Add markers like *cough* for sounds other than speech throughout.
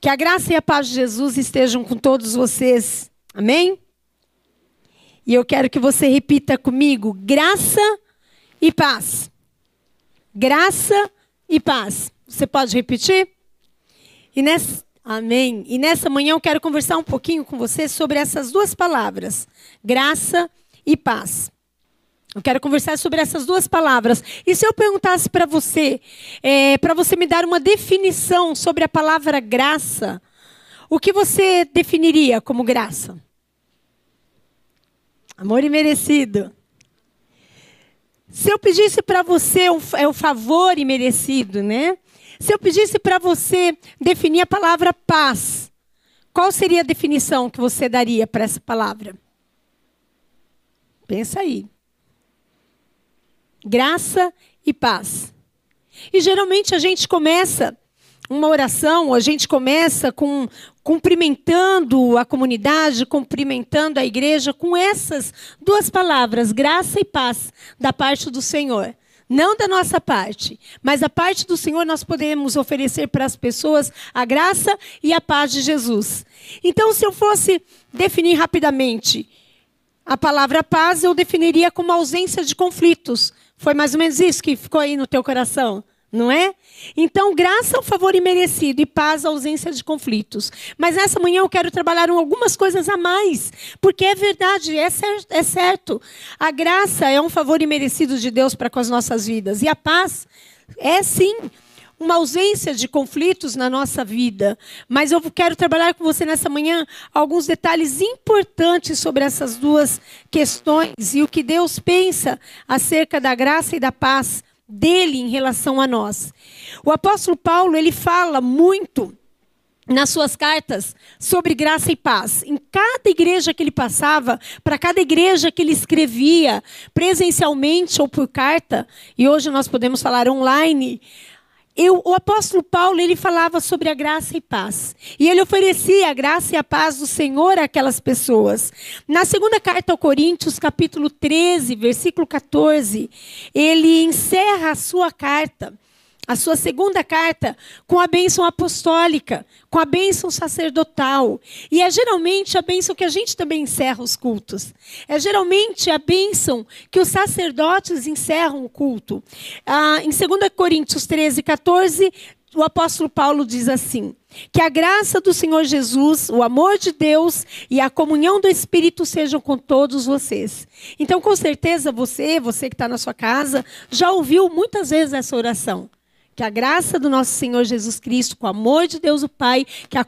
Que a graça e a paz de Jesus estejam com todos vocês. Amém? E eu quero que você repita comigo: graça e paz. Graça e paz. Você pode repetir? E nessa, amém. E nessa manhã eu quero conversar um pouquinho com você sobre essas duas palavras: graça e paz. Eu quero conversar sobre essas duas palavras. E se eu perguntasse para você, é, para você me dar uma definição sobre a palavra graça, o que você definiria como graça? Amor imerecido. Se eu pedisse para você é o favor imerecido, né? Se eu pedisse para você definir a palavra paz, qual seria a definição que você daria para essa palavra? Pensa aí graça e paz. E geralmente a gente começa uma oração, a gente começa com cumprimentando a comunidade, cumprimentando a igreja com essas duas palavras, graça e paz, da parte do Senhor. Não da nossa parte, mas da parte do Senhor nós podemos oferecer para as pessoas a graça e a paz de Jesus. Então, se eu fosse definir rapidamente a palavra paz, eu definiria como ausência de conflitos, foi mais ou menos isso que ficou aí no teu coração, não é? Então, graça ao favor imerecido e paz à ausência de conflitos. Mas nessa manhã eu quero trabalhar algumas coisas a mais, porque é verdade, é certo, é certo. A graça é um favor imerecido de Deus para com as nossas vidas. E a paz é sim uma ausência de conflitos na nossa vida. Mas eu quero trabalhar com você nessa manhã alguns detalhes importantes sobre essas duas questões e o que Deus pensa acerca da graça e da paz dele em relação a nós. O apóstolo Paulo, ele fala muito nas suas cartas sobre graça e paz. Em cada igreja que ele passava, para cada igreja que ele escrevia, presencialmente ou por carta, e hoje nós podemos falar online, eu, o apóstolo Paulo ele falava sobre a graça e paz. E ele oferecia a graça e a paz do Senhor àquelas pessoas. Na segunda carta ao Coríntios, capítulo 13, versículo 14, ele encerra a sua carta a sua segunda carta com a bênção apostólica, com a bênção sacerdotal. E é geralmente a bênção que a gente também encerra os cultos. É geralmente a bênção que os sacerdotes encerram o culto. Ah, em 2 Coríntios 13, 14, o apóstolo Paulo diz assim: Que a graça do Senhor Jesus, o amor de Deus e a comunhão do Espírito sejam com todos vocês. Então, com certeza, você, você que está na sua casa, já ouviu muitas vezes essa oração. Que a graça do nosso Senhor Jesus Cristo, com o amor de Deus o Pai, que a,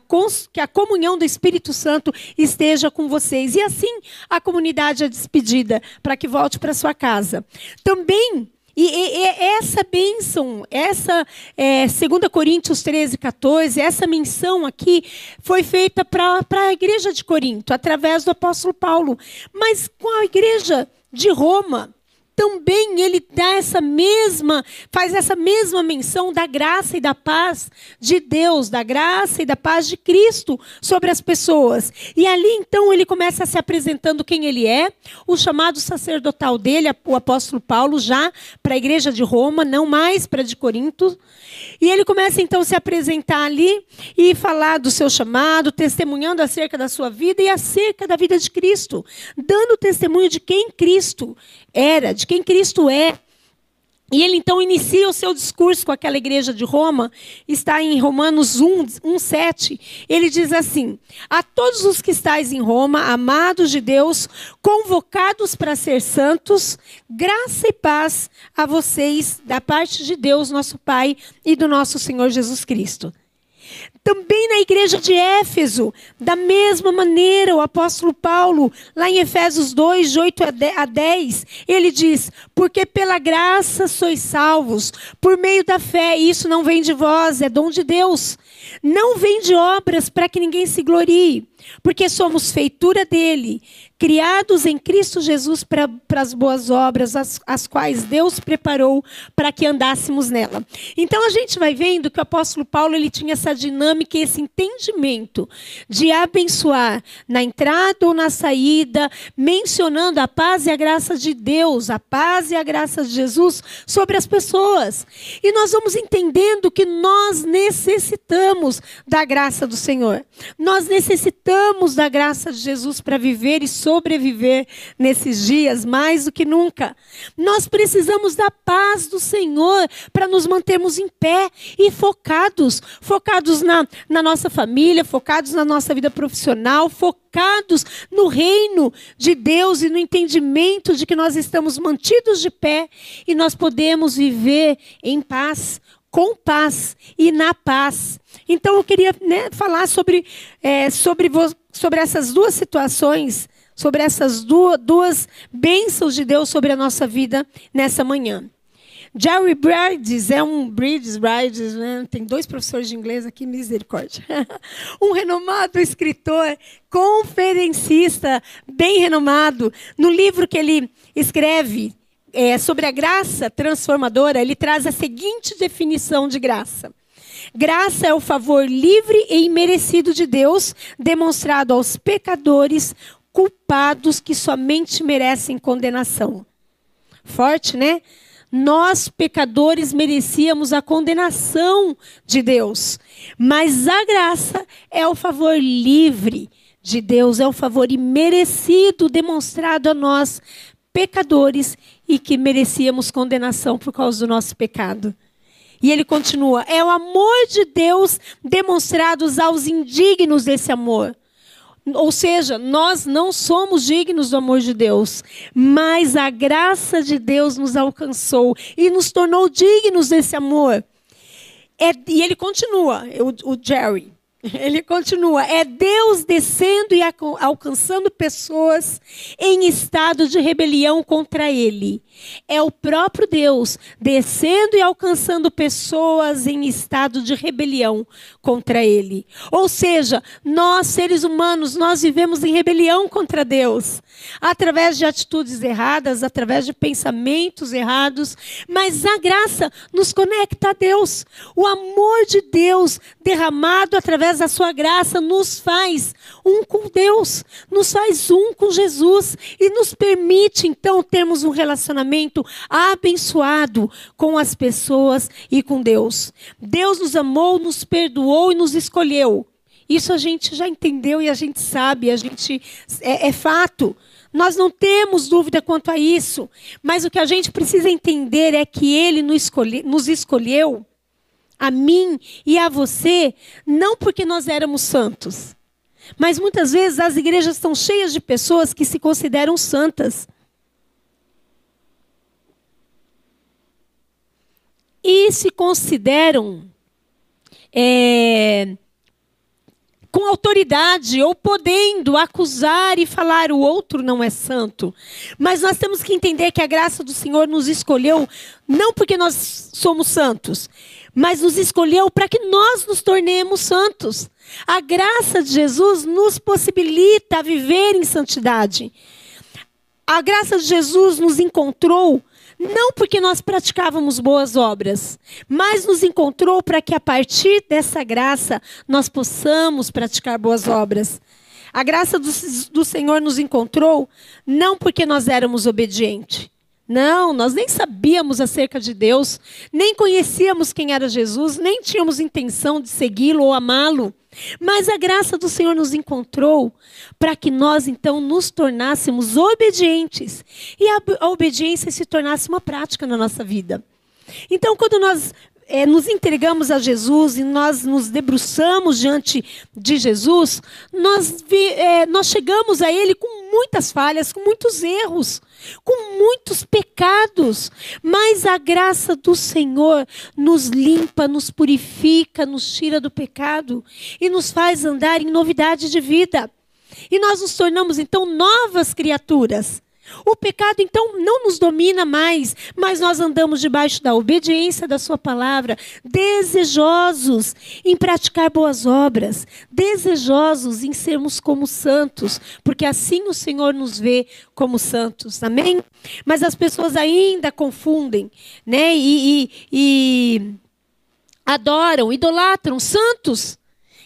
que a comunhão do Espírito Santo esteja com vocês. E assim a comunidade é despedida para que volte para sua casa. Também e, e, e, essa bênção, essa é, 2 Coríntios 13, 14, essa menção aqui foi feita para a igreja de Corinto, através do apóstolo Paulo. Mas com a igreja de Roma, também ele dá essa mesma, faz essa mesma menção da graça e da paz de Deus, da graça e da paz de Cristo sobre as pessoas. E ali então ele começa se apresentando quem ele é, o chamado sacerdotal dele, o apóstolo Paulo, já para a igreja de Roma, não mais para de Corinto. E ele começa então a se apresentar ali e falar do seu chamado, testemunhando acerca da sua vida e acerca da vida de Cristo, dando testemunho de quem Cristo era, de quem Cristo é. E ele então inicia o seu discurso com aquela igreja de Roma, está em Romanos 1, 1 7. Ele diz assim: A todos os que estáis em Roma, amados de Deus, convocados para ser santos, graça e paz a vocês da parte de Deus, nosso Pai, e do nosso Senhor Jesus Cristo. Também na igreja de Éfeso, da mesma maneira, o apóstolo Paulo, lá em Efésios 2, de 8 a 10, ele diz: Porque pela graça sois salvos, por meio da fé, e isso não vem de vós, é dom de Deus. Não vem de obras para que ninguém se glorie, porque somos feitura dele, criados em Cristo Jesus para as boas obras, as, as quais Deus preparou para que andássemos nela. Então a gente vai vendo que o apóstolo Paulo ele tinha essa dinâmica esse entendimento de abençoar na entrada ou na saída, mencionando a paz e a graça de Deus, a paz e a graça de Jesus sobre as pessoas. E nós vamos entendendo que nós necessitamos da graça do Senhor. Nós necessitamos da graça de Jesus para viver e sobreviver nesses dias mais do que nunca. Nós precisamos da paz do Senhor para nos mantermos em pé e focados focados na, na nossa família, focados na nossa vida profissional, focados no reino de Deus e no entendimento de que nós estamos mantidos de pé e nós podemos viver em paz com paz e na paz. Então eu queria né, falar sobre, é, sobre, sobre essas duas situações, sobre essas duas, duas bênçãos de Deus sobre a nossa vida nessa manhã. Jerry Bridges é um Bridges, Bridges, né? tem dois professores de inglês aqui, misericórdia. *laughs* um renomado escritor, conferencista, bem renomado. No livro que ele escreve, é, sobre a graça transformadora, ele traz a seguinte definição de graça. Graça é o favor livre e imerecido de Deus demonstrado aos pecadores culpados que somente merecem condenação. Forte, né? Nós, pecadores, merecíamos a condenação de Deus, mas a graça é o favor livre de Deus, é o favor imerecido demonstrado a nós, pecadores e que merecíamos condenação por causa do nosso pecado. E ele continua: é o amor de Deus demonstrado aos indignos desse amor. Ou seja, nós não somos dignos do amor de Deus, mas a graça de Deus nos alcançou e nos tornou dignos desse amor. É, e ele continua, o, o Jerry. *laughs* Ele continua: é Deus descendo e alcançando pessoas em estado de rebelião contra Ele. É o próprio Deus descendo e alcançando pessoas em estado de rebelião contra Ele. Ou seja, nós, seres humanos, nós vivemos em rebelião contra Deus, através de atitudes erradas, através de pensamentos errados, mas a graça nos conecta a Deus. O amor de Deus derramado através da sua graça nos faz um com Deus, nos faz um com Jesus e nos permite então termos um relacionamento abençoado com as pessoas e com Deus. Deus nos amou, nos perdoou e nos escolheu. Isso a gente já entendeu e a gente sabe, a gente é, é fato. Nós não temos dúvida quanto a isso, mas o que a gente precisa entender é que Ele nos, escolhe, nos escolheu, a mim e a você, não porque nós éramos santos, mas muitas vezes as igrejas estão cheias de pessoas que se consideram santas. E se consideram é, com autoridade ou podendo acusar e falar o outro não é santo. Mas nós temos que entender que a graça do Senhor nos escolheu não porque nós somos santos, mas nos escolheu para que nós nos tornemos santos. A graça de Jesus nos possibilita viver em santidade. A graça de Jesus nos encontrou não porque nós praticávamos boas obras, mas nos encontrou para que a partir dessa graça nós possamos praticar boas obras. A graça do, do Senhor nos encontrou não porque nós éramos obedientes, não, nós nem sabíamos acerca de Deus, nem conhecíamos quem era Jesus, nem tínhamos intenção de segui-lo ou amá-lo. Mas a graça do Senhor nos encontrou para que nós então nos tornássemos obedientes e a, obediência se tornasse uma prática na nossa vida. Então, quando nós é, nos entregamos a Jesus e nós nos debruçamos diante de Jesus, nós, vi, é, nós chegamos a Ele com muitas falhas, com muitos erros, com muitos pecados, mas a graça do Senhor nos limpa, nos purifica, nos tira do pecado e nos faz andar em novidade de vida. E nós nos tornamos então novas criaturas. O pecado então não nos domina mais, mas nós andamos debaixo da obediência da Sua palavra, desejosos em praticar boas obras, desejosos em sermos como santos, porque assim o Senhor nos vê como santos, amém? Mas as pessoas ainda confundem, né? E, e, e adoram, idolatram santos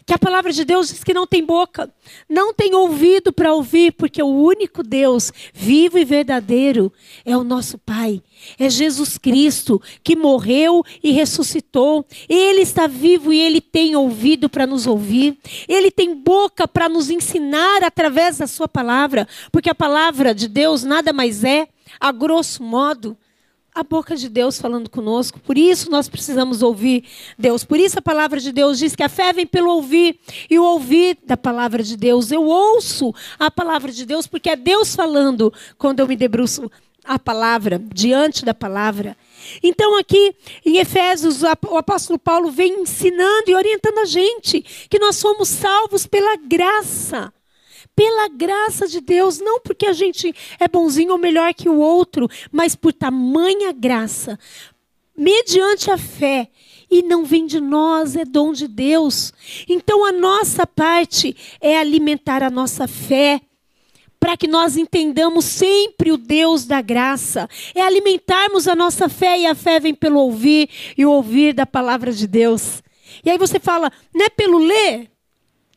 que a palavra de Deus diz que não tem boca, não tem ouvido para ouvir, porque o único Deus vivo e verdadeiro é o nosso Pai. É Jesus Cristo que morreu e ressuscitou. Ele está vivo e ele tem ouvido para nos ouvir. Ele tem boca para nos ensinar através da sua palavra, porque a palavra de Deus nada mais é, a grosso modo, a boca de Deus falando conosco. Por isso nós precisamos ouvir Deus. Por isso a palavra de Deus diz que a fé vem pelo ouvir e o ouvir da palavra de Deus. Eu ouço a palavra de Deus porque é Deus falando quando eu me debruço a palavra, diante da palavra. Então, aqui em Efésios, o apóstolo Paulo vem ensinando e orientando a gente que nós somos salvos pela graça pela graça de Deus, não porque a gente é bonzinho ou melhor que o outro, mas por tamanha graça, mediante a fé. E não vem de nós, é dom de Deus. Então a nossa parte é alimentar a nossa fé para que nós entendamos sempre o Deus da graça. É alimentarmos a nossa fé e a fé vem pelo ouvir e o ouvir da palavra de Deus. E aí você fala, não é pelo ler?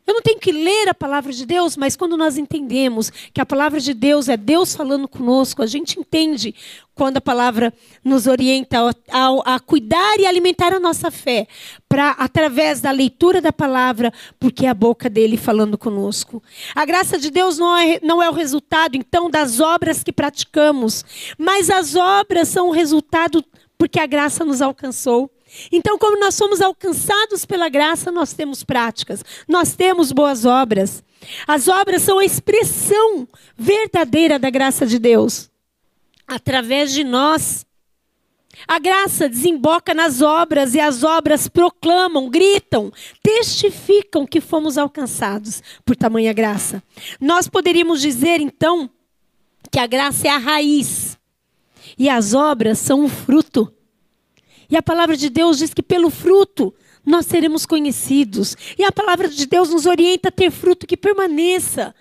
Eu não tenho que ler a palavra de Deus, mas quando nós entendemos que a palavra de Deus é Deus falando conosco, a gente entende quando a palavra nos orienta a, a, cuidar e alimentar a nossa fé, para através da leitura da palavra, porque é a boca dele falando conosco. A graça de Deus não é, não é o resultado, então, das obras que praticamos, mas as obras são o resultado porque a graça nos alcançou. Então, como nós somos alcançados pela graça, nós temos práticas, nós temos boas obras. As obras são a expressão verdadeira da graça de Deus. Através de nós, a graça desemboca nas obras e as obras proclamam, gritam, testificam que fomos alcançados por tamanha graça. Nós poderíamos dizer, então, que a graça é a raiz e as obras são o fruto. E a palavra de Deus diz que pelo fruto nós seremos conhecidos. E a palavra de Deus nos orienta a ter fruto que permaneça.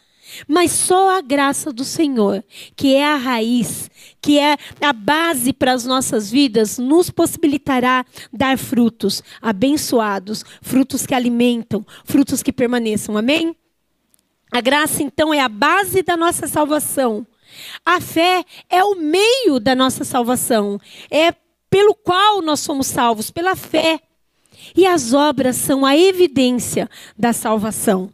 Mas só a graça do Senhor, que é a raiz, que é a base para as nossas vidas, nos possibilitará dar frutos abençoados, frutos que alimentam, frutos que permaneçam. Amém? A graça, então, é a base da nossa salvação. A fé é o meio da nossa salvação. É pelo qual nós somos salvos, pela fé. E as obras são a evidência da salvação.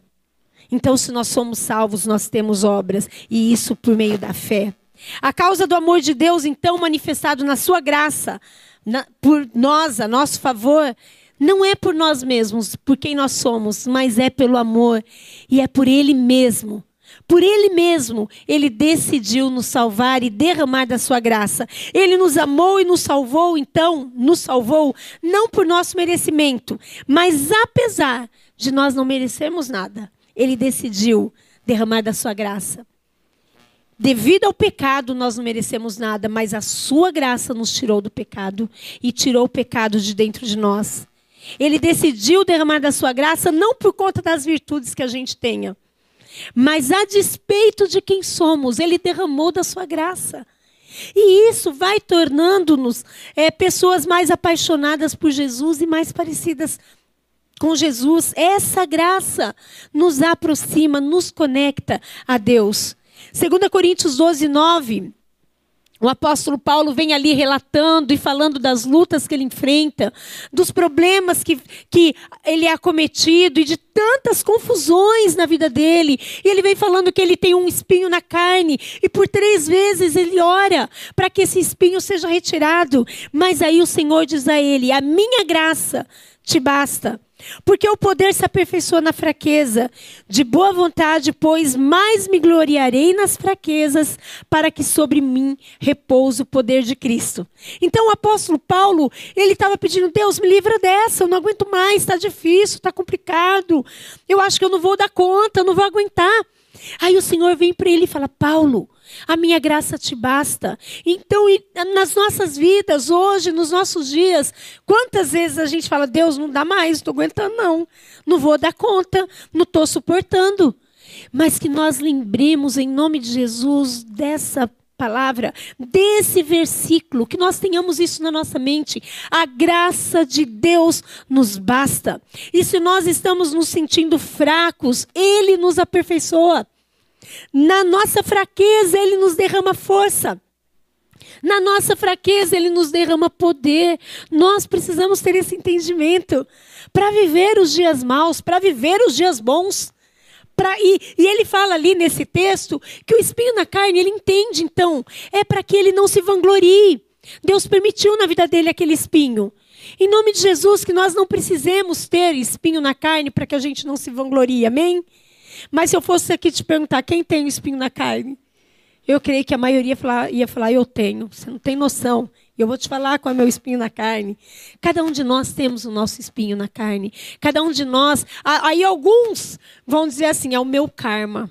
Então, se nós somos salvos, nós temos obras, e isso por meio da fé. A causa do amor de Deus, então, manifestado na sua graça, na, por nós, a nosso favor, não é por nós mesmos, por quem nós somos, mas é pelo amor, e é por Ele mesmo por Ele mesmo, Ele decidiu nos salvar e derramar da sua graça. Ele nos amou e nos salvou, então, nos salvou, não por nosso merecimento, mas apesar de nós não merecermos nada, Ele decidiu derramar da sua graça. Devido ao pecado, nós não merecemos nada, mas a sua graça nos tirou do pecado e tirou o pecado de dentro de nós. Ele decidiu derramar da sua graça não por conta das virtudes que a gente tenha, mas a despeito de quem somos, Ele derramou da sua graça. E isso vai tornando-nos é, pessoas mais apaixonadas por Jesus e mais parecidas com Jesus. Essa graça nos aproxima, nos conecta a Deus. 2 Coríntios 12, 9 o apóstolo Paulo vem ali relatando e falando das lutas que ele enfrenta, dos problemas que, que ele é acometido e de tantas confusões na vida dele. E ele vem falando que ele tem um espinho na carne e por três vezes ele ora para que esse espinho seja retirado. Mas aí o Senhor diz a ele: A minha graça te basta porque o poder se aperfeiçoa na fraqueza. De boa vontade, pois, mais me gloriarei nas fraquezas, para que sobre mim repouse o poder de Cristo. Então o apóstolo Paulo, ele estava pedindo, Deus, me livra dessa, eu não aguento mais, está difícil, está complicado. Eu acho que eu não vou dar conta, eu não vou aguentar. Aí o Senhor vem para ele e fala, Paulo, a minha graça te basta. Então, nas nossas vidas, hoje, nos nossos dias, quantas vezes a gente fala, Deus, não dá mais, não estou aguentando, não. Não vou dar conta, não estou suportando. Mas que nós lembremos, em nome de Jesus, dessa palavra, desse versículo, que nós tenhamos isso na nossa mente. A graça de Deus nos basta. E se nós estamos nos sentindo fracos, Ele nos aperfeiçoa. Na nossa fraqueza, Ele nos derrama força. Na nossa fraqueza, Ele nos derrama poder. Nós precisamos ter esse entendimento para viver os dias maus, para viver os dias bons. Pra, e, e, ele fala ali nesse texto que o espinho na carne, ele entende, então, é para que ele não se vanglorie. Deus permitiu na vida dele aquele espinho. Em nome de Jesus, que nós não precisemos ter espinho na carne para que a gente não se vanglorie, amém? Mas se eu fosse aqui te perguntar, quem tem o espinho na carne? Eu creio que a maioria ia falar, eu tenho. Você não tem noção. Eu vou te falar qual é o meu espinho na carne. Cada um de nós temos o nosso espinho na carne. Cada um de nós. Aí alguns vão dizer assim: é o meu karma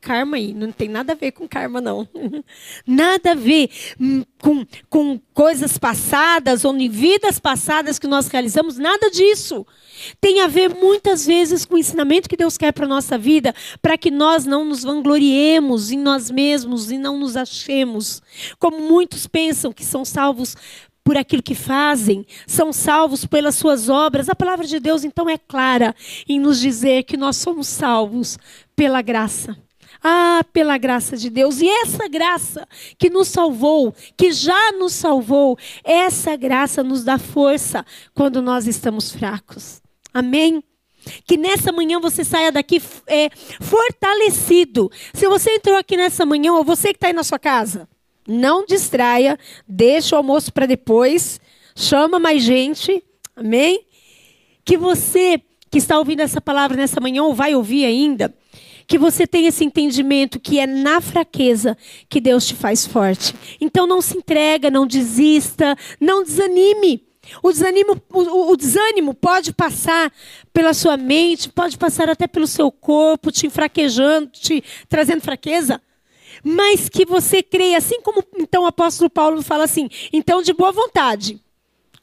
karma aí. Não tem nada a ver com karma, não. *laughs* nada a ver hum, com, com coisas passadas ou em vidas passadas que nós realizamos, nada disso. Tem a ver muitas vezes com o ensinamento que Deus quer para a nossa vida, para que nós não nos vangloriemos em nós mesmos e não nos achemos. Como muitos pensam que são salvos por aquilo que fazem, são salvos pelas suas obras. A palavra de Deus, então, é clara em nos dizer que nós somos salvos pela graça ah, pela graça de Deus. E essa graça que nos salvou, que já nos salvou, essa graça nos dá força quando nós estamos fracos. Amém? Que nessa manhã você saia daqui é, fortalecido. Se você entrou aqui nessa manhã, ou você que está aí na sua casa, não distraia, deixa o almoço para depois, chama mais gente, amém? Que você que está ouvindo essa palavra nessa manhã, ou vai ouvir ainda, que você tenha esse entendimento que é na fraqueza que Deus te faz forte. Então não se entrega, não desista, não desanime. O desânimo, o, o, desânimo pode passar pela sua mente, pode passar até pelo seu corpo, te enfraquejando, te trazendo fraqueza. Mas que você creia, assim como então o apóstolo Paulo fala assim, então de boa vontade.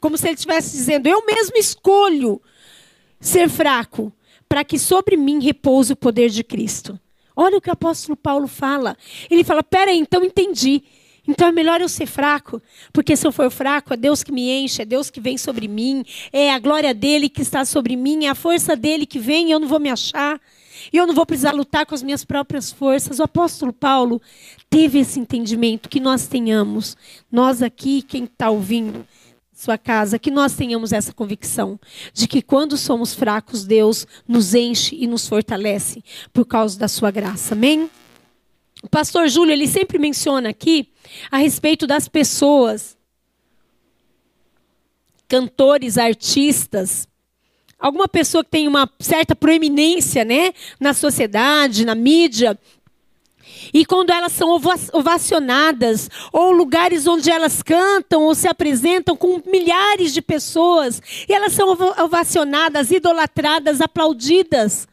Como se ele estivesse dizendo, eu mesmo escolho ser fraco para que sobre mim repouse o poder de Cristo. Olha o que o apóstolo Paulo fala. Ele fala: peraí, então entendi. Então é melhor eu ser fraco, porque se eu for fraco, é Deus que me enche, é Deus que vem sobre mim, é a glória dele que está sobre mim, é a força dele que vem e eu não vou me achar, e eu não vou precisar lutar com as minhas próprias forças. O apóstolo Paulo teve esse entendimento que nós tenhamos, nós aqui, quem está ouvindo, sua casa, que nós tenhamos essa convicção de que quando somos fracos, Deus nos enche e nos fortalece por causa da sua graça. Amém? O pastor Júlio, ele sempre menciona aqui a respeito das pessoas, cantores, artistas, alguma pessoa que tem uma certa proeminência, né, na sociedade, na mídia, e quando elas são ovacionadas, ou lugares onde elas cantam ou se apresentam com milhares de pessoas, e elas são ovacionadas, idolatradas, aplaudidas.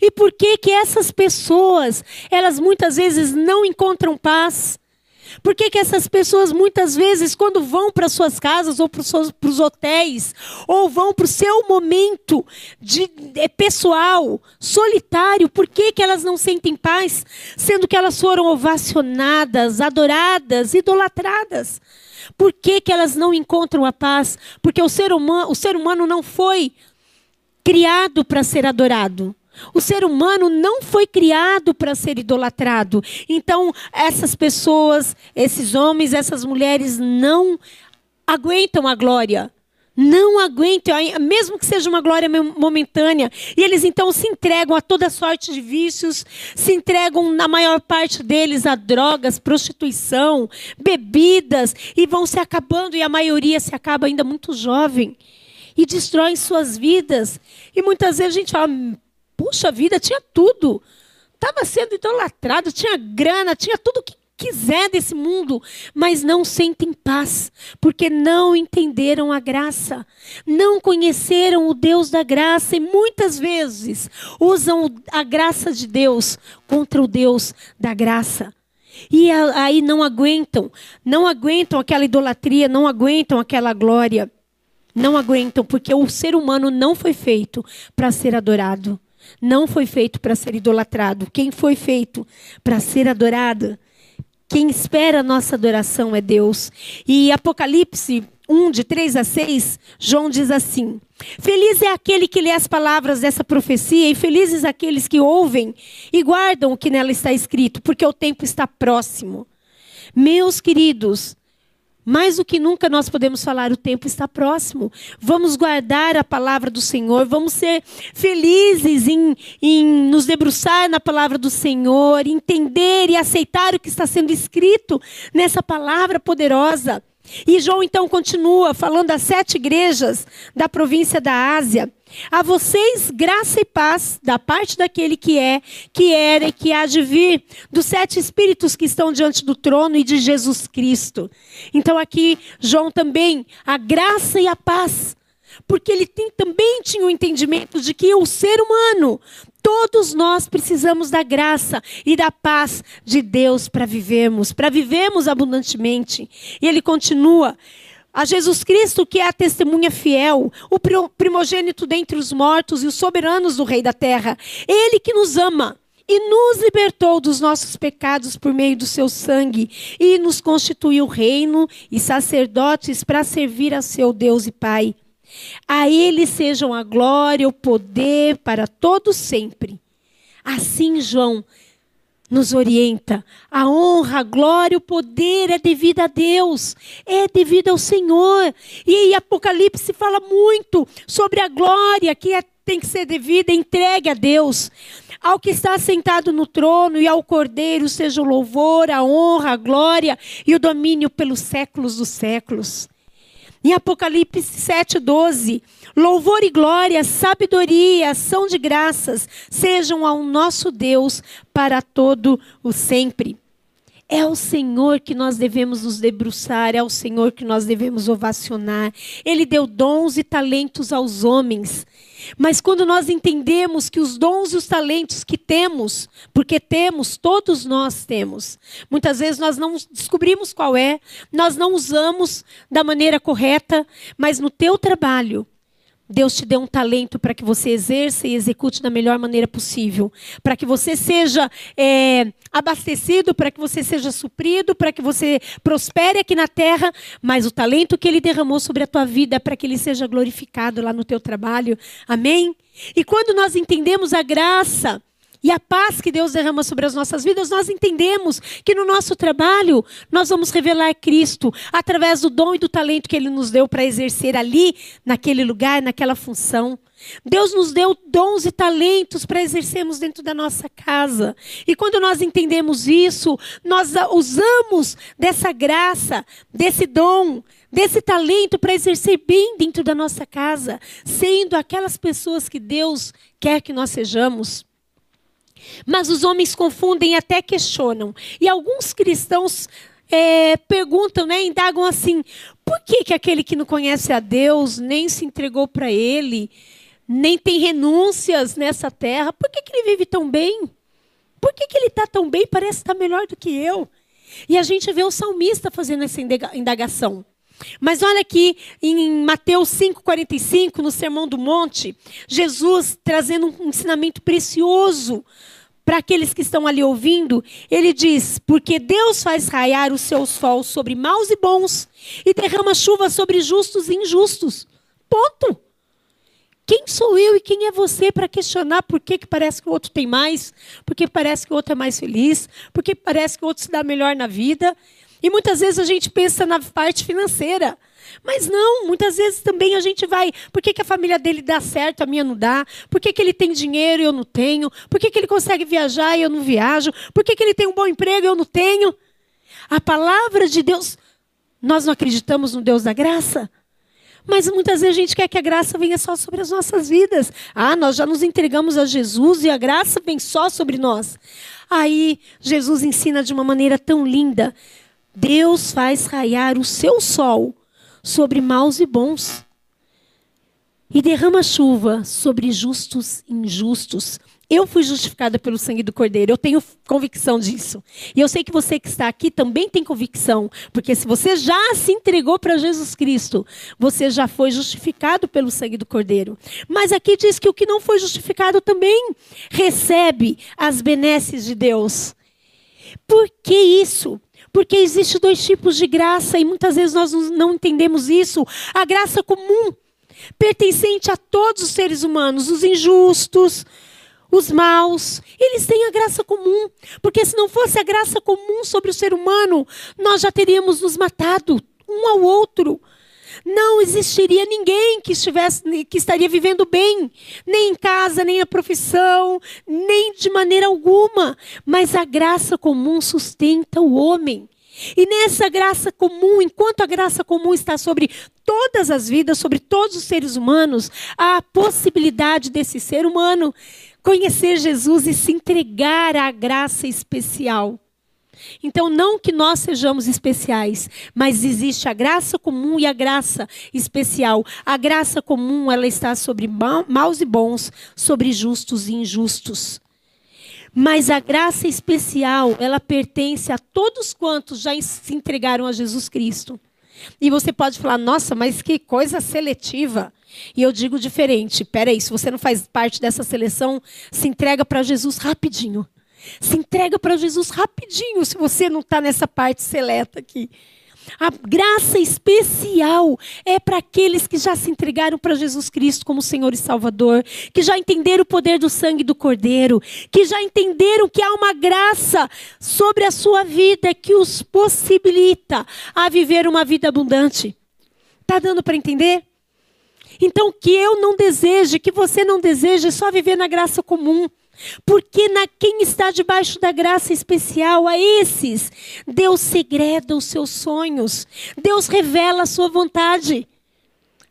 E por que que essas pessoas, elas muitas vezes não encontram paz? Por que, que essas pessoas, muitas vezes, quando vão para suas casas ou para os hotéis, ou vão para o seu momento de, é, pessoal, solitário, por que, que elas não sentem paz, sendo que elas foram ovacionadas, adoradas, idolatradas? Por que, que elas não encontram a paz? Porque o ser humano, o ser humano não foi criado para ser adorado. O ser humano não foi criado para ser idolatrado. Então, essas pessoas, esses homens, essas mulheres não aguentam a glória. Não aguentam, mesmo que seja uma glória momentânea. E eles então se entregam a toda sorte de vícios, se entregam, na maior parte deles, a drogas, prostituição, bebidas, e vão se acabando, e a maioria se acaba ainda muito jovem. E destroem suas vidas. E muitas vezes a gente fala, puxa vida, tinha tudo. Estava sendo idolatrado, tinha grana, tinha tudo que quiser desse mundo, mas não sentem paz, porque não entenderam a graça, não conheceram o Deus da graça e muitas vezes usam a graça de Deus contra o Deus da graça. E aí não aguentam, não aguentam aquela idolatria, não aguentam aquela glória, não aguentam, porque o ser humano não foi feito para ser adorado não foi feito para ser idolatrado. Quem foi feito para ser adorado Quem espera a nossa adoração é Deus. E Apocalipse 1, de 3 a 6, João diz assim: Feliz é aquele que lê as palavras dessa profecia, e felizes aqueles que ouvem e guardam o que nela está escrito, porque o tempo está próximo. Meus queridos, mais do que nunca nós podemos falar, o tempo está próximo. Vamos guardar a palavra do Senhor, vamos ser felizes em, em nos debruçar na palavra do Senhor, entender e aceitar o que está sendo escrito nessa palavra poderosa. E João então continua falando às sete igrejas da província da Ásia. A vocês graça e paz da parte daquele que é, que era e que há de vir, dos sete espíritos que estão diante do trono e de Jesus Cristo. Então aqui João também a graça e a paz, porque ele tem, também tinha o entendimento de que o ser humano Todos nós precisamos da graça e da paz de Deus para vivermos, para vivermos abundantemente. E ele continua: a Jesus Cristo, que é a testemunha fiel, o primogênito dentre os mortos e os soberanos do Rei da Terra, ele que nos ama e nos libertou dos nossos pecados por meio do seu sangue e nos constituiu reino e sacerdotes para servir a seu Deus e Pai. A Ele sejam a glória, o poder para todos sempre. Assim, João nos orienta. A honra, a glória, o poder é devido a Deus, é devido ao Senhor. E Apocalipse fala muito sobre a glória que é, tem que ser devida, entregue a Deus. Ao que está sentado no trono e ao Cordeiro seja o louvor, a honra, a glória e o domínio pelos séculos dos séculos. Em Apocalipse 7,12, louvor e glória, sabedoria, ação de graças sejam ao nosso Deus para todo o sempre. É ao Senhor que nós devemos nos debruçar, é ao Senhor que nós devemos ovacionar. Ele deu dons e talentos aos homens. Mas quando nós entendemos que os dons e os talentos que temos, porque temos, todos nós temos, muitas vezes nós não descobrimos qual é, nós não usamos da maneira correta, mas no teu trabalho, Deus te deu um talento para que você exerça e execute da melhor maneira possível. Para que você seja é, abastecido, para que você seja suprido, para que você prospere aqui na terra. Mas o talento que Ele derramou sobre a tua vida é para que Ele seja glorificado lá no teu trabalho. Amém? E quando nós entendemos a graça e a paz que Deus derrama sobre as nossas vidas, nós entendemos que no nosso trabalho nós vamos revelar Cristo através do dom e do talento que Ele nos deu para exercer ali, naquele lugar, naquela função. Deus nos deu dons e talentos para exercermos dentro da nossa casa. E quando nós entendemos isso, nós usamos dessa graça, desse dom, desse talento para exercer bem dentro da nossa casa, sendo aquelas pessoas que Deus quer que nós sejamos. Mas os homens confundem e até questionam. E alguns cristãos é, perguntam, né, indagam assim: por que, que aquele que não conhece a Deus nem se entregou para Ele, nem tem renúncias nessa terra, por que, que ele vive tão bem? Por que, que ele está tão bem? Parece estar tá melhor do que eu. E a gente vê o salmista fazendo essa indagação. Mas olha aqui em Mateus 5,45, no Sermão do Monte, Jesus trazendo um ensinamento precioso para aqueles que estão ali ouvindo, ele diz: Porque Deus faz raiar o seu sol sobre maus e bons, e derrama chuva sobre justos e injustos. Ponto. Quem sou eu e quem é você para questionar por que, que parece que o outro tem mais, por que parece que o outro é mais feliz, por que parece que o outro se dá melhor na vida? E muitas vezes a gente pensa na parte financeira. Mas não, muitas vezes também a gente vai. Por que, que a família dele dá certo, a minha não dá? Por que, que ele tem dinheiro e eu não tenho? Por que, que ele consegue viajar e eu não viajo? Por que, que ele tem um bom emprego e eu não tenho? A palavra de Deus. Nós não acreditamos no Deus da graça? Mas muitas vezes a gente quer que a graça venha só sobre as nossas vidas. Ah, nós já nos entregamos a Jesus e a graça vem só sobre nós. Aí Jesus ensina de uma maneira tão linda. Deus faz raiar o seu sol sobre maus e bons. E derrama chuva sobre justos e injustos. Eu fui justificada pelo sangue do Cordeiro, eu tenho convicção disso. E eu sei que você que está aqui também tem convicção, porque se você já se entregou para Jesus Cristo, você já foi justificado pelo sangue do Cordeiro. Mas aqui diz que o que não foi justificado também recebe as benesses de Deus. Por que isso? Porque existe dois tipos de graça e muitas vezes nós não entendemos isso. A graça comum, pertencente a todos os seres humanos, os injustos, os maus, eles têm a graça comum. Porque se não fosse a graça comum sobre o ser humano, nós já teríamos nos matado um ao outro. Não existiria ninguém que estivesse que estaria vivendo bem, nem em casa, nem na profissão, nem de maneira alguma, mas a graça comum sustenta o homem. E nessa graça comum, enquanto a graça comum está sobre todas as vidas, sobre todos os seres humanos, há a possibilidade desse ser humano conhecer Jesus e se entregar à graça especial. Então, não que nós sejamos especiais, mas existe a graça comum e a graça especial. A graça comum, ela está sobre maus e bons, sobre justos e injustos. Mas a graça especial, ela pertence a todos quantos já se entregaram a Jesus Cristo. E você pode falar, nossa, mas que coisa seletiva. E eu digo diferente. Peraí, se você não faz parte dessa seleção, se entrega para Jesus rapidinho. Se entrega para Jesus rapidinho, se você não está nessa parte seleta aqui. A graça especial é para aqueles que já se entregaram para Jesus Cristo como Senhor e Salvador, que já entenderam o poder do sangue do Cordeiro, que já entenderam que há uma graça sobre a sua vida que os possibilita a viver uma vida abundante. Está dando para entender? Então, que eu não deseje, que você não deseje só viver na graça comum. Porque na quem está debaixo da graça especial, a esses, Deus segreda os seus sonhos. Deus revela a sua vontade.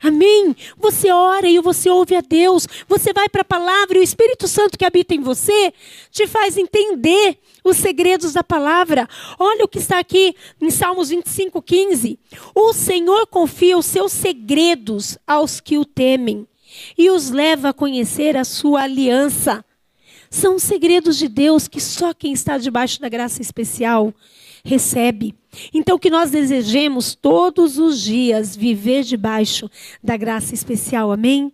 Amém? Você ora e você ouve a Deus. Você vai para a palavra e o Espírito Santo que habita em você te faz entender os segredos da palavra. Olha o que está aqui em Salmos 25, 15. O Senhor confia os seus segredos aos que o temem e os leva a conhecer a sua aliança. São segredos de Deus que só quem está debaixo da graça especial recebe. Então, que nós desejemos todos os dias viver debaixo da graça especial, amém?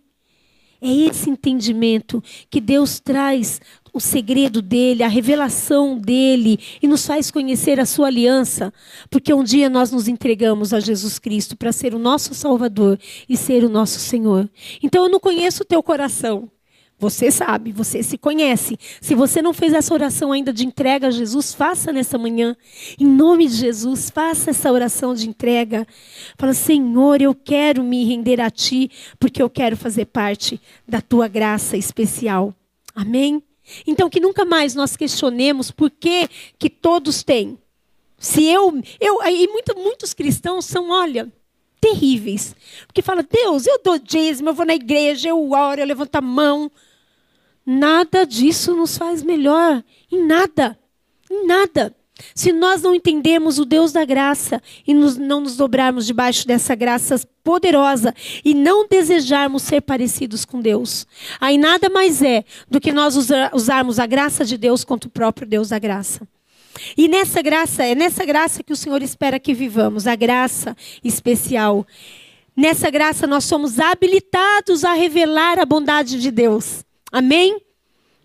É esse entendimento que Deus traz o segredo dele, a revelação dele e nos faz conhecer a sua aliança, porque um dia nós nos entregamos a Jesus Cristo para ser o nosso Salvador e ser o nosso Senhor. Então eu não conheço o teu coração, você sabe, você se conhece. Se você não fez essa oração ainda de entrega a Jesus, faça nessa manhã. Em nome de Jesus, faça essa oração de entrega. Fala, Senhor, eu quero me render a Ti, porque eu quero fazer parte da Tua graça especial. Amém? Então, que nunca mais nós questionemos por que, que todos têm. Se eu, eu e muito, muitos cristãos são, olha, terríveis. Porque fala, Deus, eu dou dízimo, eu vou na igreja, eu oro, eu levanto a mão. Nada disso nos faz melhor. Em nada. Em nada. Se nós não entendemos o Deus da graça e nos, não nos dobrarmos debaixo dessa graça poderosa e não desejarmos ser parecidos com Deus, aí nada mais é do que nós usar, usarmos a graça de Deus contra o próprio Deus da graça. E nessa graça, é nessa graça que o Senhor espera que vivamos, a graça especial. Nessa graça nós somos habilitados a revelar a bondade de Deus. Amém?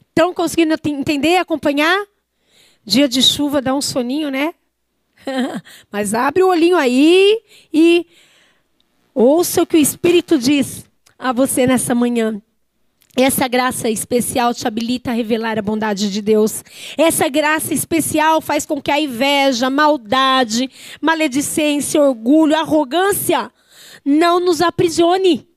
Estão conseguindo entender, acompanhar? Dia de chuva dá um soninho, né? *laughs* Mas abre o olhinho aí e ouça o que o Espírito diz a você nessa manhã. Essa graça especial te habilita a revelar a bondade de Deus. Essa graça especial faz com que a inveja, maldade, maledicência, orgulho, arrogância não nos aprisione.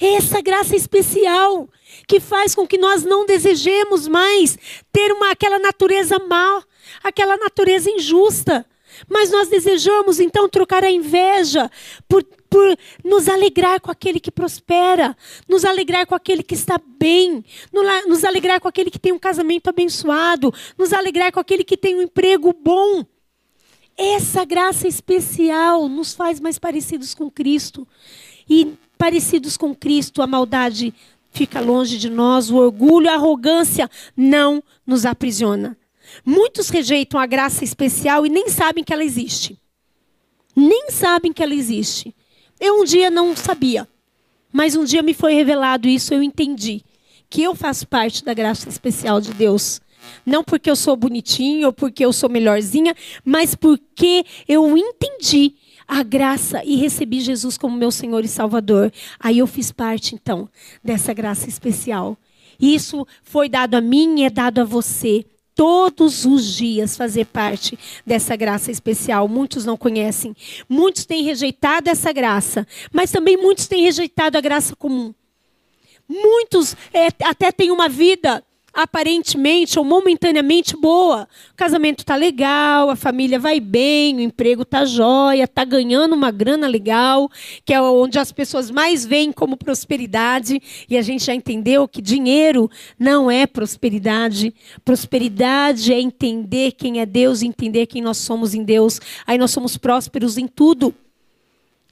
Essa graça especial que faz com que nós não desejemos mais ter uma, aquela natureza má, aquela natureza injusta. Mas nós desejamos então trocar a inveja por, por nos alegrar com aquele que prospera, nos alegrar com aquele que está bem, nos alegrar com aquele que tem um casamento abençoado, nos alegrar com aquele que tem um emprego bom. Essa graça especial nos faz mais parecidos com Cristo. E parecidos com Cristo, a maldade fica longe de nós, o orgulho, a arrogância não nos aprisiona. Muitos rejeitam a graça especial e nem sabem que ela existe. Nem sabem que ela existe. Eu um dia não sabia, mas um dia me foi revelado isso, eu entendi que eu faço parte da graça especial de Deus Não porque eu sou bonitinho ou porque eu sou melhorzinha, mas porque eu entendi a graça e recebi Jesus como meu Senhor e Salvador. Aí eu fiz parte, então, dessa graça especial. Isso foi dado a mim e é dado a você todos os dias fazer parte dessa graça especial. Muitos não conhecem. Muitos têm rejeitado essa graça, mas também muitos têm rejeitado a graça comum. Muitos é, até têm uma vida aparentemente ou momentaneamente boa. O casamento tá legal, a família vai bem, o emprego tá jóia, tá ganhando uma grana legal, que é onde as pessoas mais veem como prosperidade, e a gente já entendeu que dinheiro não é prosperidade. Prosperidade é entender quem é Deus, entender quem nós somos em Deus. Aí nós somos prósperos em tudo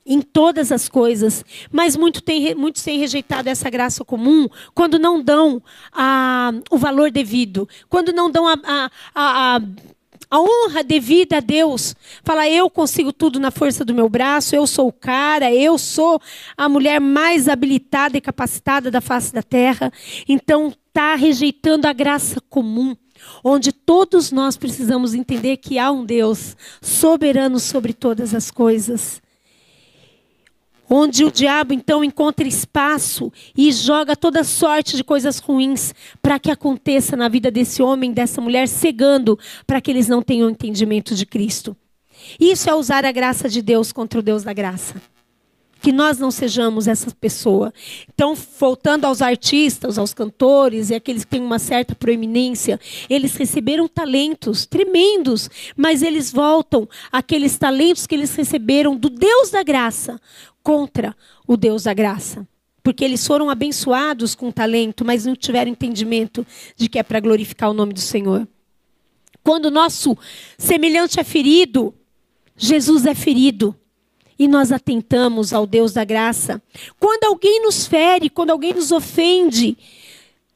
em todas as coisas, mas muito tem, muitos têm rejeitado essa graça comum quando não dão a, o valor devido, quando não dão a, a, a, honra devida a Deus. Fala, eu consigo tudo na força do meu braço, eu sou o cara, eu sou a mulher mais habilitada e capacitada da face da terra. Então, está rejeitando a graça comum onde todos nós precisamos entender que há um Deus soberano sobre todas as coisas onde o diabo então encontra espaço e joga toda sorte de coisas ruins para que aconteça na vida desse homem, dessa mulher, cegando para que eles não tenham entendimento de Cristo. Isso é usar a graça de Deus contra o Deus da graça. Que nós não sejamos essa pessoa. Então, voltando aos artistas, aos cantores e aqueles que têm uma certa proeminência, eles receberam talentos tremendos, mas eles voltam aqueles talentos que eles receberam do Deus da graça contra o Deus da graça. Porque eles foram abençoados com talento, mas não tiveram entendimento de que é para glorificar o nome do Senhor. Quando o nosso semelhante é ferido, Jesus é ferido. E nós atentamos ao Deus da graça. Quando alguém nos fere, quando alguém nos ofende,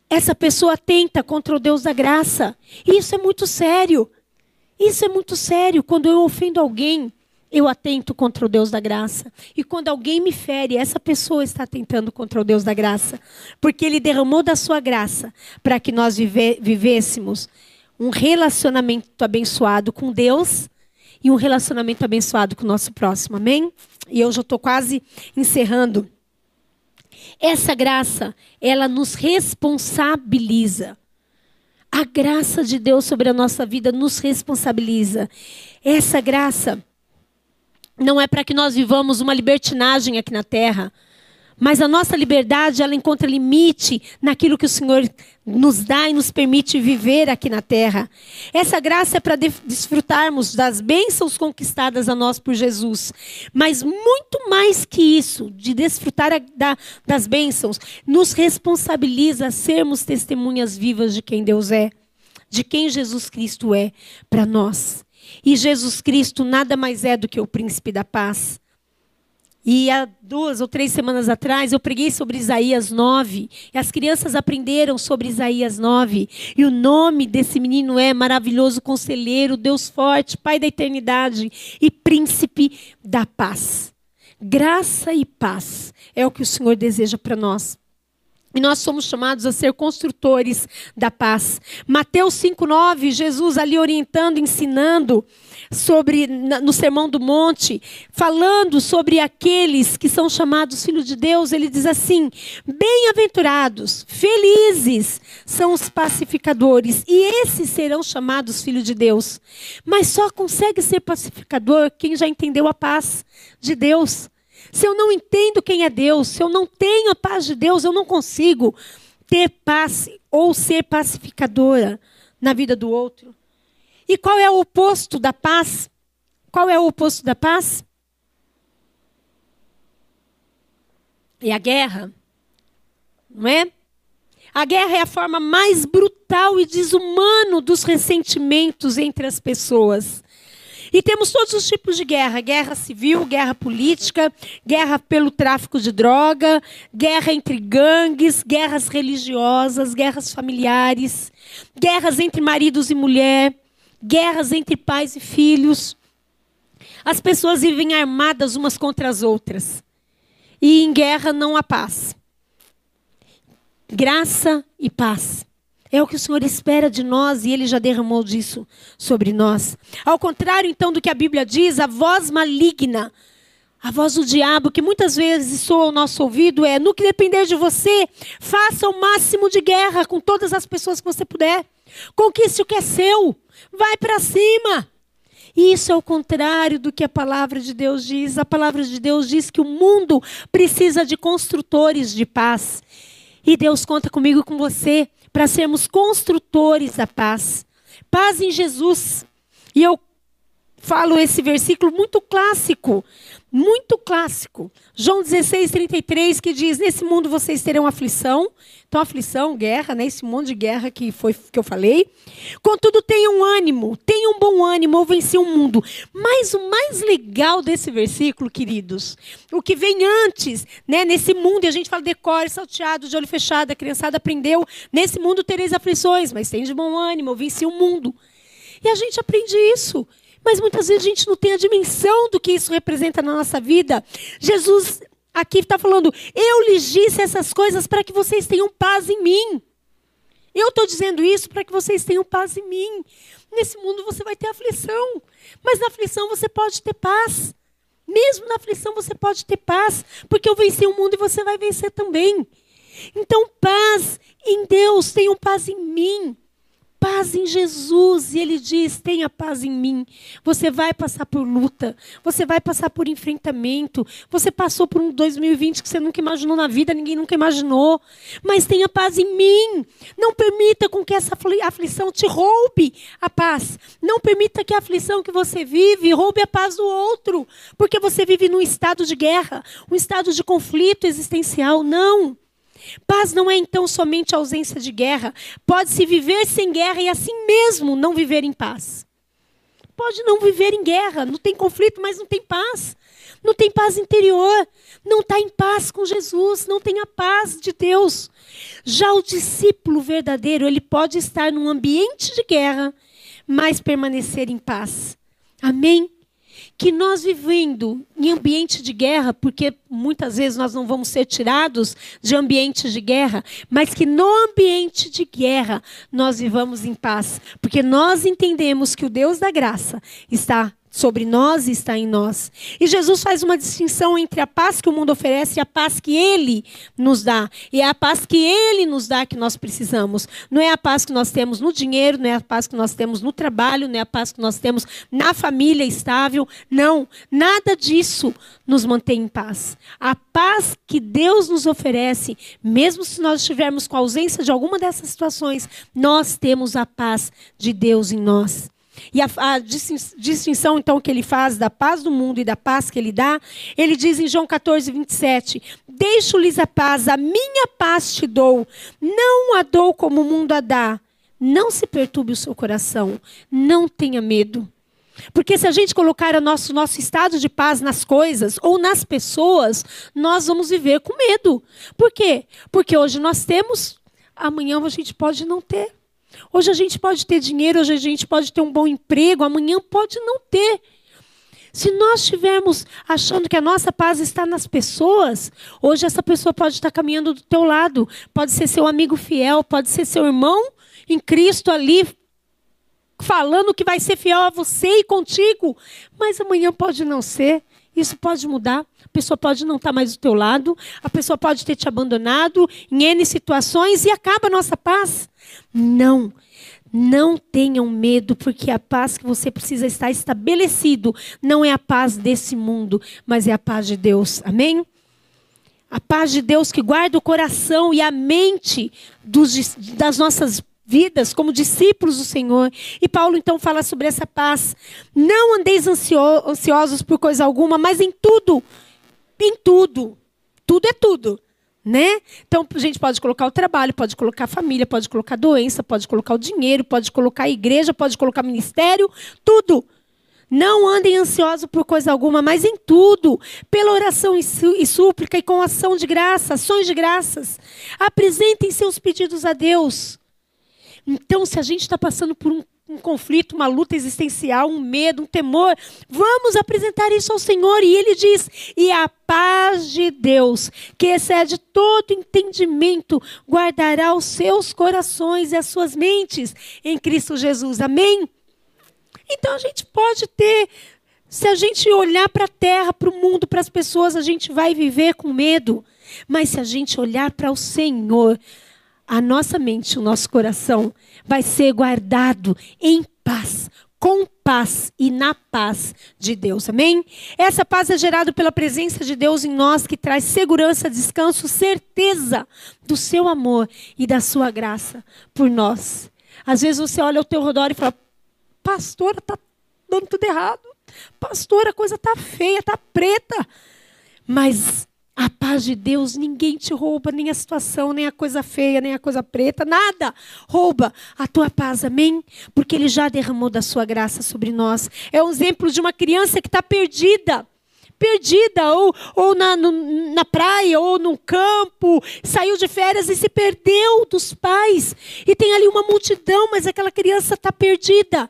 essa pessoa atenta contra o Deus da graça. Isso é muito sério. Isso é muito sério. Quando eu ofendo alguém, eu atento contra o Deus da graça. E quando alguém me fere, essa pessoa está atentando contra o Deus da graça. Porque Ele derramou da sua graça para que nós vive, vivêssemos um relacionamento abençoado com Deus e um relacionamento abençoado com o nosso próximo. Amém? E eu já estou quase encerrando. Essa graça, ela nos responsabiliza. A graça de Deus sobre a nossa vida nos responsabiliza. Essa graça não é para que nós vivamos uma libertinagem aqui na terra. Mas a nossa liberdade, ela encontra limite naquilo que o Senhor nos dá e nos permite viver aqui na terra. Essa graça é para desfrutarmos das bênçãos conquistadas a nós por Jesus. Mas muito mais que isso, de desfrutar da, das bênçãos, nos responsabiliza a sermos testemunhas vivas de quem Deus é, de quem Jesus Cristo é para nós. E Jesus Cristo nada mais é do que o príncipe da paz. E há duas ou três semanas atrás eu preguei sobre Isaías 9. E as crianças aprenderam sobre Isaías 9. E o nome desse menino é Maravilhoso Conselheiro, Deus Forte, Pai da Eternidade e Príncipe da Paz. Graça e paz é o que o Senhor deseja para nós. E nós somos chamados a ser construtores da paz. Mateus 5:9, Jesus ali orientando, ensinando sobre no Sermão do Monte, falando sobre aqueles que são chamados filhos de Deus, ele diz assim: Bem-aventurados, felizes são os pacificadores, e esses serão chamados filhos de Deus. Mas só consegue ser pacificador quem já entendeu a paz de Deus. Se eu não entendo quem é Deus, se eu não tenho a paz de Deus, eu não consigo ter paz ou ser pacificadora na vida do outro. E qual é o oposto da paz? Qual é o oposto da paz? É a guerra. Não é? A guerra é a forma mais brutal e desumano dos ressentimentos entre as pessoas. E temos todos os tipos de guerra: guerra civil, guerra política, guerra pelo tráfico de droga, guerra entre gangues, guerras religiosas, guerras familiares, guerras entre maridos e mulher, guerras entre pais e filhos. As pessoas vivem armadas umas contra as outras. E em guerra não há paz. Graça e paz. É o que o Senhor espera de nós e ele já derramou disso sobre nós. Ao contrário, então, do que a Bíblia diz, a voz maligna, a voz do diabo, que muitas vezes soa ao nosso ouvido, é: no que depender de você, faça o máximo de guerra com todas as pessoas que você puder. Conquiste o que é seu. Vai para cima. Isso é o contrário do que a palavra de Deus diz. A palavra de Deus diz que o mundo precisa de construtores de paz. E Deus conta comigo e com você para sermos construtores da paz. Paz em Jesus. E eu falo esse versículo muito clássico muito clássico. João 16, 33, que diz: Nesse mundo vocês terão aflição. Então, aflição, guerra, né? esse mundo de guerra que foi que eu falei. Contudo, tenham ânimo, tenham bom ânimo, ou vencer o mundo. Mas o mais legal desse versículo, queridos, o que vem antes, né? nesse mundo, e a gente fala decore, salteado, de olho fechado, a criançada aprendeu: nesse mundo tereis aflições, mas tem de bom ânimo, ou vencer o mundo. E a gente aprende isso. Mas muitas vezes a gente não tem a dimensão do que isso representa na nossa vida. Jesus aqui está falando: eu lhes disse essas coisas para que vocês tenham paz em mim. Eu estou dizendo isso para que vocês tenham paz em mim. Nesse mundo você vai ter aflição, mas na aflição você pode ter paz. Mesmo na aflição você pode ter paz, porque eu venci o mundo e você vai vencer também. Então, paz em Deus, tenham paz em mim paz em Jesus. E ele diz: tenha paz em mim. Você vai passar por luta, você vai passar por enfrentamento. Você passou por um 2020 que você nunca imaginou na vida, ninguém nunca imaginou. Mas tenha paz em mim. Não permita com que essa aflição te roube a paz. Não permita que a aflição que você vive roube a paz do outro. Porque você vive num estado de guerra, um estado de conflito existencial. Não. Paz não é então somente ausência de guerra. Pode-se viver sem guerra e assim mesmo não viver em paz. Pode não viver em guerra, não tem conflito, mas não tem paz. Não tem paz interior, não está em paz com Jesus, não tem a paz de Deus. Já o discípulo verdadeiro, ele pode estar num ambiente de guerra, mas permanecer em paz. Amém? Que nós vivendo em ambiente de guerra, porque muitas vezes nós não vamos ser tirados de ambientes de guerra, mas que no ambiente de guerra nós vivamos em paz, porque nós entendemos que o Deus da graça está sobre nós e está em nós. E Jesus faz uma distinção entre a paz que o mundo oferece e a paz que ele nos dá. E é a paz que ele nos dá que nós precisamos. Não é a paz que nós temos no dinheiro, não é a paz que nós temos no trabalho, não é a paz que nós temos na família estável. Não, nada disso nos mantém em paz. A paz que Deus nos oferece, mesmo se nós estivermos com a ausência de alguma dessas situações, nós temos a paz de Deus em nós. E a, a, distinção, então, que ele faz da paz do mundo e da paz que ele dá, ele diz em João 14, 27, Deixo-lhes a paz, a minha paz te dou, não a dou como o mundo a dá. Não se perturbe o seu coração, não tenha medo. Porque se a gente colocar o nosso, nosso estado de paz nas coisas ou nas pessoas, nós vamos viver com medo. Por quê? Porque hoje nós temos, amanhã a gente pode não ter. Hoje a gente pode ter dinheiro, hoje a gente pode ter um bom emprego, amanhã pode não ter. Se nós estivermos achando que a nossa paz está nas pessoas, hoje essa pessoa pode estar caminhando do teu lado, pode ser seu amigo fiel, pode ser seu irmão em Cristo ali falando que vai ser fiel a você e contigo, mas amanhã pode não ser. Isso pode mudar. A pessoa pode não estar mais do teu lado, a pessoa pode ter te abandonado em N situações e acaba a nossa paz. Não. Não tenham medo, porque a paz que você precisa estar estabelecido não é a paz desse mundo, mas é a paz de Deus. Amém? A paz de Deus que guarda o coração e a mente dos, das nossas vidas como discípulos do Senhor. E Paulo então fala sobre essa paz. Não andeis ansiosos por coisa alguma, mas em tudo, em tudo, tudo é tudo né? Então, a gente pode colocar o trabalho, pode colocar a família, pode colocar a doença, pode colocar o dinheiro, pode colocar a igreja, pode colocar ministério, tudo. Não andem ansiosos por coisa alguma, mas em tudo, pela oração e súplica e com ação de graça, ações de graças. Apresentem seus pedidos a Deus. Então, se a gente está passando por um um conflito, uma luta existencial, um medo, um temor, vamos apresentar isso ao Senhor. E ele diz: e a paz de Deus, que excede todo entendimento, guardará os seus corações e as suas mentes em Cristo Jesus. Amém? Então a gente pode ter. Se a gente olhar para a terra, para o mundo, para as pessoas, a gente vai viver com medo. Mas se a gente olhar para o Senhor, a nossa mente, o nosso coração vai ser guardado em paz, com paz e na paz de Deus. Amém? Essa paz é gerada pela presença de Deus em nós, que traz segurança, descanso, certeza do seu amor e da sua graça por nós. Às vezes você olha ao teu redor e fala: Pastora, tá dando tudo errado. Pastora, a coisa tá feia, tá preta. Mas a paz de Deus, ninguém te rouba, nem a situação, nem a coisa feia, nem a coisa preta, nada rouba a tua paz, amém? Porque Ele já derramou da sua graça sobre nós. É um exemplo de uma criança que está perdida. Perdida, ou, ou na, no, na praia, ou no campo, saiu de férias e se perdeu dos pais. E tem ali uma multidão, mas aquela criança está perdida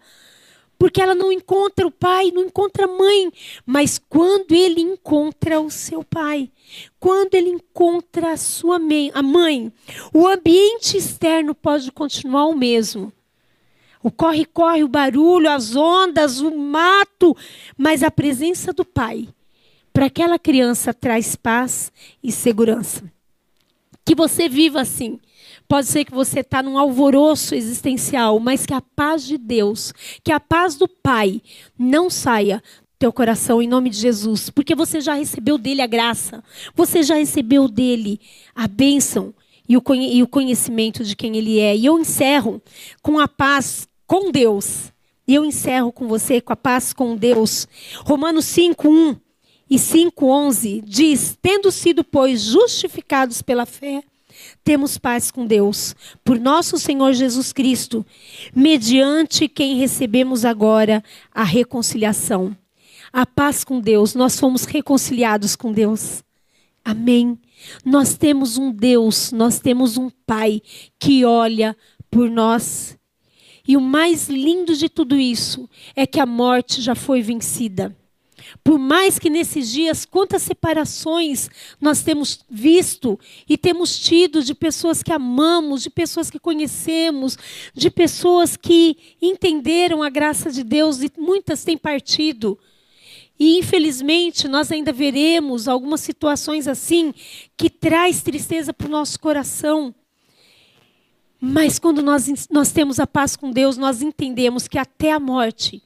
porque ela não encontra o pai, não encontra a mãe. Mas quando ele encontra o seu pai, quando ele encontra a sua mãe, a mãe, o ambiente externo pode continuar o mesmo. O corre-corre, o barulho, as ondas, o mato, mas a presença do pai para aquela criança traz paz e segurança. Que você viva assim Pode ser que você está num alvoroço existencial, mas que a paz de Deus, que a paz do Pai não saia do teu coração em nome de Jesus, porque você já recebeu dele a graça, você já recebeu dele a bênção e o conhecimento de quem ele é. E eu encerro com a paz com Deus. E eu encerro com você com a paz com Deus. Romanos 5, 1 e 5, 11 diz: Tendo sido, pois, justificados pela fé, temos paz com Deus por nosso Senhor Jesus Cristo, mediante quem recebemos agora a reconciliação. A paz com Deus, nós fomos reconciliados com Deus. Amém. Nós temos um Deus, nós temos um Pai que olha por nós. E o mais lindo de tudo isso é que a morte já foi vencida. Por mais que nesses dias, quantas separações nós temos visto e temos tido de pessoas que amamos, de pessoas que conhecemos, de pessoas que entenderam a graça de Deus e muitas têm partido. E infelizmente nós ainda veremos algumas situações assim que traz tristeza para o nosso coração. Mas quando nós, nós temos a paz com Deus, nós entendemos que até a morte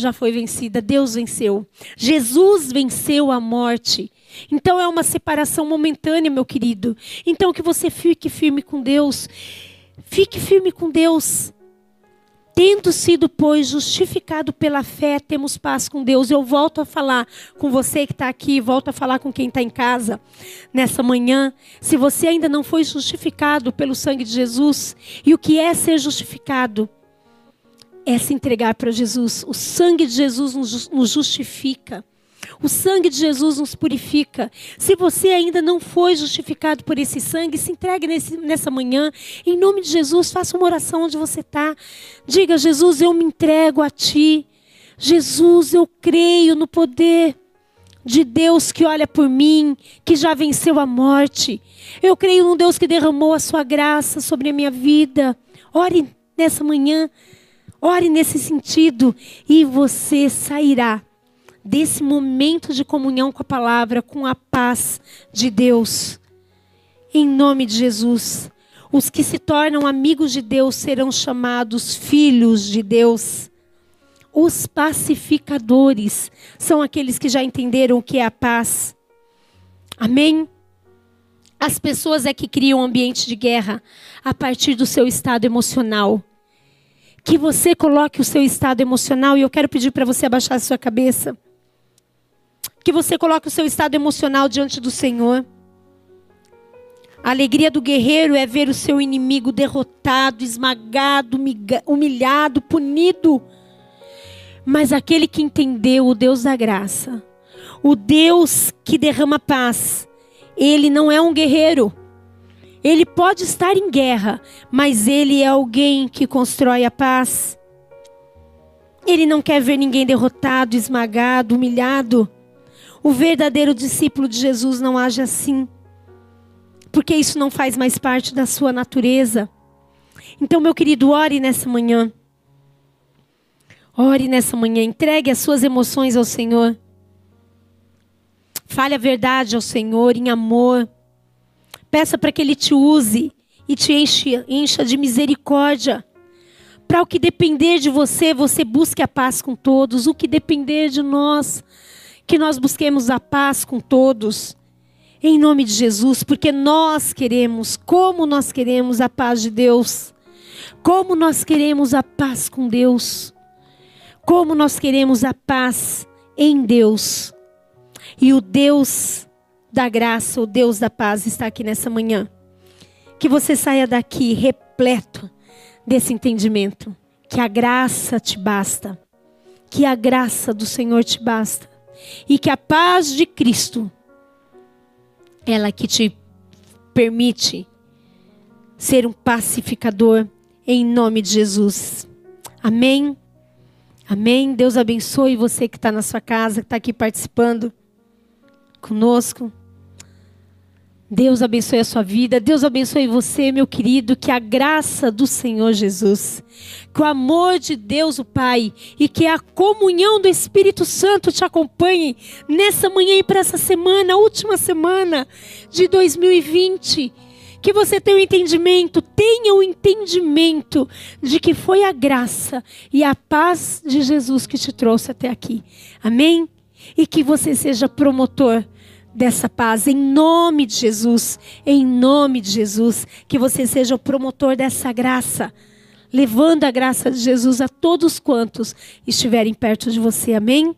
já foi vencida, Deus venceu. Jesus venceu a morte. Então é uma separação momentânea, meu querido. Então que você fique firme com Deus. Fique firme com Deus. Tendo sido, pois, justificado pela fé, temos paz com Deus. Eu volto a falar com você que está aqui, volto a falar com quem está em casa nessa manhã. Se você ainda não foi justificado pelo sangue de Jesus, e o que é ser justificado? É se entregar para Jesus. O sangue de Jesus nos justifica. O sangue de Jesus nos purifica. Se você ainda não foi justificado por esse sangue, se entregue nesse, nessa manhã. Em nome de Jesus, faça uma oração onde você está. Diga, Jesus, eu me entrego a Ti. Jesus, eu creio no poder de Deus que olha por mim, que já venceu a morte. Eu creio num Deus que derramou a Sua graça sobre a minha vida. Ore nessa manhã. Ore nesse sentido e você sairá desse momento de comunhão com a palavra com a paz de Deus. Em nome de Jesus. Os que se tornam amigos de Deus serão chamados filhos de Deus. Os pacificadores são aqueles que já entenderam o que é a paz. Amém? As pessoas é que criam um ambiente de guerra a partir do seu estado emocional que você coloque o seu estado emocional, e eu quero pedir para você abaixar a sua cabeça. Que você coloque o seu estado emocional diante do Senhor. A alegria do guerreiro é ver o seu inimigo derrotado, esmagado, humilhado, punido. Mas aquele que entendeu o Deus da graça, o Deus que derrama paz, ele não é um guerreiro. Ele pode estar em guerra, mas ele é alguém que constrói a paz. Ele não quer ver ninguém derrotado, esmagado, humilhado. O verdadeiro discípulo de Jesus não age assim, porque isso não faz mais parte da sua natureza. Então, meu querido, ore nessa manhã. Ore nessa manhã, entregue as suas emoções ao Senhor. Fale a verdade ao Senhor em amor. Peça para que Ele te use e te enche, encha de misericórdia. Para o que depender de você, você busque a paz com todos. O que depender de nós, que nós busquemos a paz com todos. Em nome de Jesus, porque nós queremos, como nós queremos a paz de Deus. Como nós queremos a paz com Deus. Como nós queremos a paz em Deus. E o Deus da graça, o Deus da paz está aqui nessa manhã. Que você saia daqui repleto desse entendimento. Que a graça te basta. Que a graça do Senhor te basta. E que a paz de Cristo, ela que te permite ser um pacificador em nome de Jesus. Amém. Amém. Deus abençoe você que está na sua casa, que está aqui participando conosco. Deus abençoe a sua vida, Deus abençoe você, meu querido, que a graça do Senhor Jesus, que o amor de Deus, o Pai, e que a comunhão do Espírito Santo te acompanhe nessa manhã e para essa semana, última semana de 2020. Que você tenha o um entendimento, tenha o um entendimento de que foi a graça e a paz de Jesus que te trouxe até aqui. Amém? E que você seja promotor dessa paz, em nome de Jesus, em nome de Jesus, que você seja o promotor dessa graça, levando a graça de Jesus a todos quantos estiverem perto de você, amém?